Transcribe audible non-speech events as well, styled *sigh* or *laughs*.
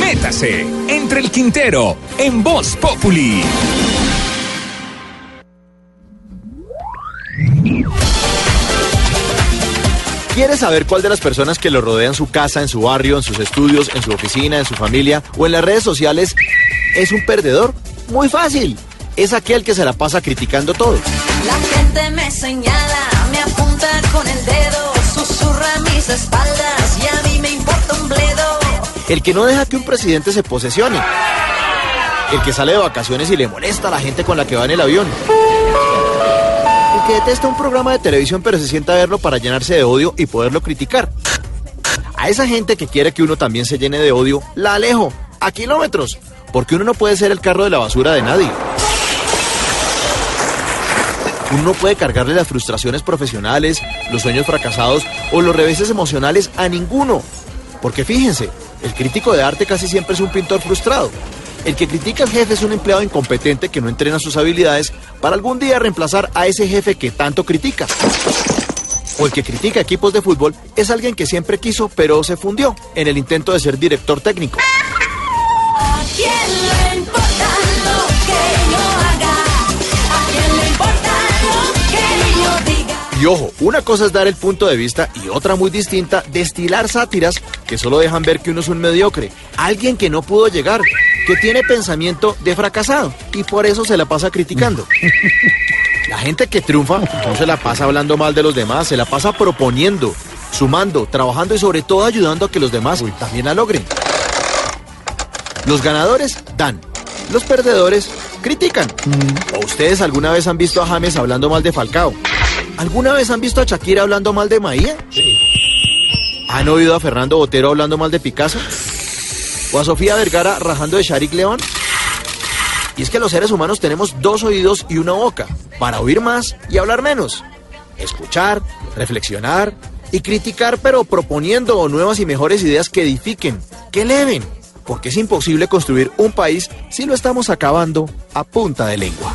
Métase entre el Quintero en Voz Populi. ¿Quieres saber cuál de las personas que lo rodean su casa, en su barrio, en sus estudios, en su oficina, en su familia o en las redes sociales es un perdedor? Muy fácil. Es aquel que se la pasa criticando todo. La gente me señala, me apunta con el dedo, susurra mis espaldas El que no deja que un presidente se posesione. El que sale de vacaciones y le molesta a la gente con la que va en el avión. El que detesta un programa de televisión pero se sienta a verlo para llenarse de odio y poderlo criticar. A esa gente que quiere que uno también se llene de odio, la alejo a kilómetros, porque uno no puede ser el carro de la basura de nadie. Uno no puede cargarle las frustraciones profesionales, los sueños fracasados o los reveses emocionales a ninguno. Porque fíjense, el crítico de arte casi siempre es un pintor frustrado. El que critica al jefe es un empleado incompetente que no entrena sus habilidades para algún día reemplazar a ese jefe que tanto critica. O el que critica equipos de fútbol es alguien que siempre quiso pero se fundió en el intento de ser director técnico. Y ojo, una cosa es dar el punto de vista y otra muy distinta, destilar sátiras que solo dejan ver que uno es un mediocre, alguien que no pudo llegar, que tiene pensamiento de fracasado y por eso se la pasa criticando. *laughs* La gente que triunfa no se la pasa hablando mal de los demás, se la pasa proponiendo, sumando, trabajando y sobre todo ayudando a que los demás también la logren. Los ganadores dan, los perdedores critican. ¿O ustedes alguna vez han visto a James hablando mal de Falcao? ¿Alguna vez han visto a Shakira hablando mal de Maía? ¿Han oído a Fernando Botero hablando mal de Picasso? ¿O a Sofía Vergara rajando de Sharik León? Y es que los seres humanos tenemos dos oídos y una boca, para oír más y hablar menos. Escuchar, reflexionar y criticar, pero proponiendo nuevas y mejores ideas que edifiquen, que eleven. Porque es imposible construir un país si lo estamos acabando a punta de lengua.